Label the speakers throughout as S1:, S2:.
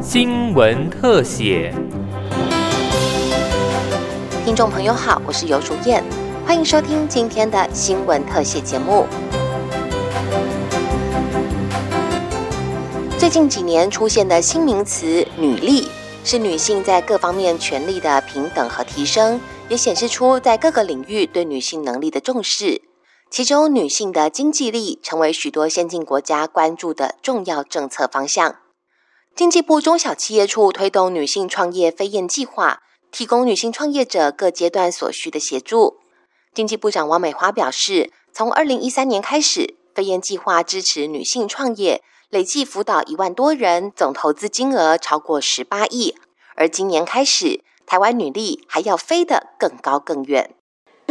S1: 新闻特写。
S2: 听众朋友好，我是尤淑燕，欢迎收听今天的新闻特写节目。最近几年出现的新名词“女力”，是女性在各方面权利的平等和提升，也显示出在各个领域对女性能力的重视。其中，女性的经济力成为许多先进国家关注的重要政策方向。经济部中小企业处推动女性创业飞燕计划，提供女性创业者各阶段所需的协助。经济部长王美花表示，从二零一三年开始，飞燕计划支持女性创业。累计辅导一万多人，总投资金额超过十八亿。而今年开始，台湾女力还要飞得更高更远。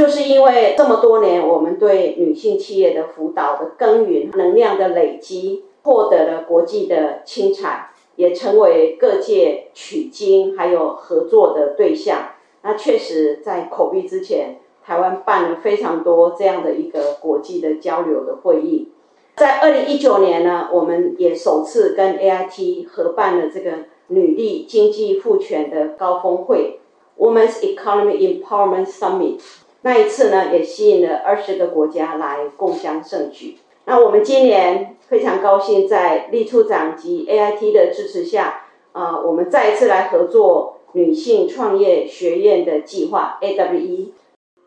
S3: 就是因为这么多年，我们对女性企业的辅导的耕耘、能量的累积，获得了国际的青睐，也成为各界取经还有合作的对象。那确实在口碑之前，台湾办了非常多这样的一个国际的交流的会议。在二零一九年呢，我们也首次跟 AIT 合办了这个女力经济赋权的高峰会 （Women's Economy Empowerment Summit）。那一次呢，也吸引了二十个国家来共襄盛举。那我们今年非常高兴，在立处长及 AIT 的支持下，啊，我们再一次来合作女性创业学院的计划 （AWE）。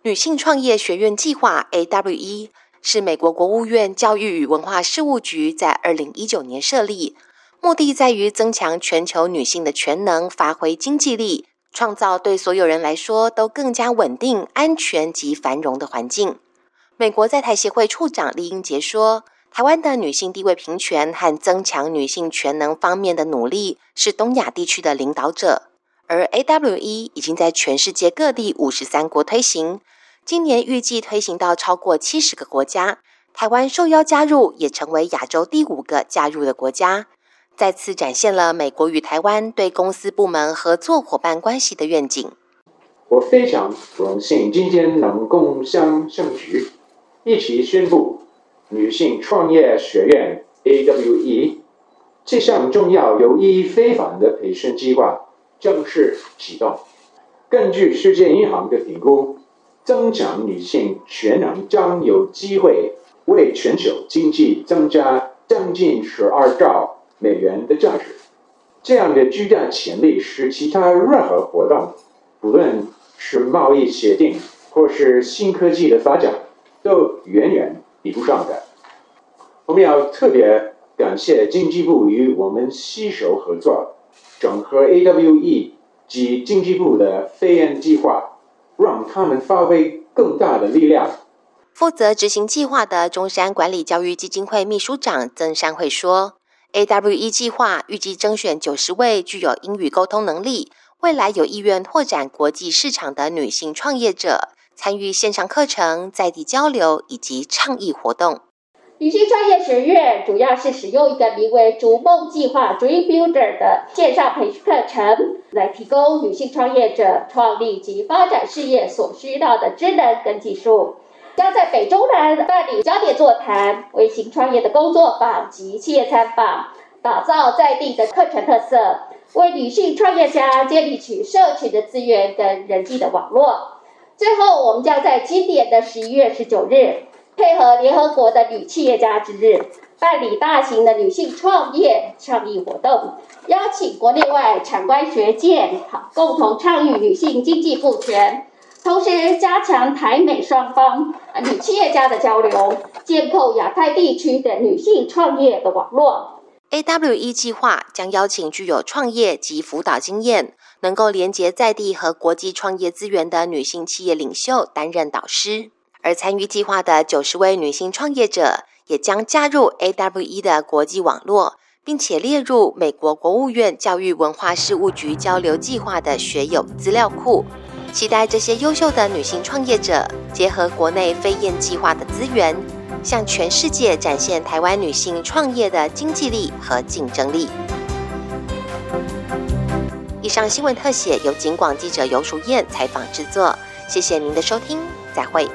S2: 女性创业学院计划 （AWE）。是美国国务院教育与文化事务局在二零一九年设立，目的在于增强全球女性的全能发挥经济力，创造对所有人来说都更加稳定、安全及繁荣的环境。美国在台协会处长李英杰说：“台湾的女性地位平权和增强女性全能方面的努力，是东亚地区的领导者，而 AWE 已经在全世界各地五十三国推行。”今年预计推行到超过七十个国家，台湾受邀加入，也成为亚洲第五个加入的国家，再次展现了美国与台湾对公司部门合作伙伴关系的愿景。
S4: 我非常荣幸今天能共襄盛举，一起宣布女性创业学院 （AWE） 这项重要有意义非凡的培训计划正式启动。根据世界银行的评估。增强女性全能将有机会为全球经济增加将近十二兆美元的价值。这样的巨大潜力是其他任何活动，不论是贸易协定或是新科技的发展，都远远比不上的。我们要特别感谢经济部与我们携手合作，整合 AWE 及经济部的飞燕计划。让他们发挥更大的力量。
S2: 负责执行计划的中山管理教育基金会秘书长曾山会说：“AWE 计划预计征选九十位具有英语沟通能力、未来有意愿拓展国际市场的女性创业者，参与线上课程、在地交流以及倡议活动。”
S5: 女性创业学院主要是使用一个名为“逐梦计划 ”（Dream Builder） 的线上培训课程，来提供女性创业者创立及发展事业所需要的知能跟技术。将在北中南办理焦点座谈、微型创业的工作坊及企业参访，打造在地的课程特色，为女性创业家建立起社群的资源跟人际的网络。最后，我们将在今年的十一月十九日。配合联合国的女企业家之日，办理大型的女性创业倡议活动，邀请国内外产官学界共同倡议女性经济赋权，同时加强台美双方女企业家的交流，建构亚太地区的女性创业的网络。
S2: AWE 计划将邀请具有创业及辅导经验，能够连接在地和国际创业资源的女性企业领袖担任导师。而参与计划的九十位女性创业者也将加入 AWE 的国际网络，并且列入美国国务院教育文化事务局交流计划的学友资料库。期待这些优秀的女性创业者结合国内飞燕计划的资源，向全世界展现台湾女性创业的经济力和竞争力。以上新闻特写由警广记者游淑燕采访制作，谢谢您的收听，再会。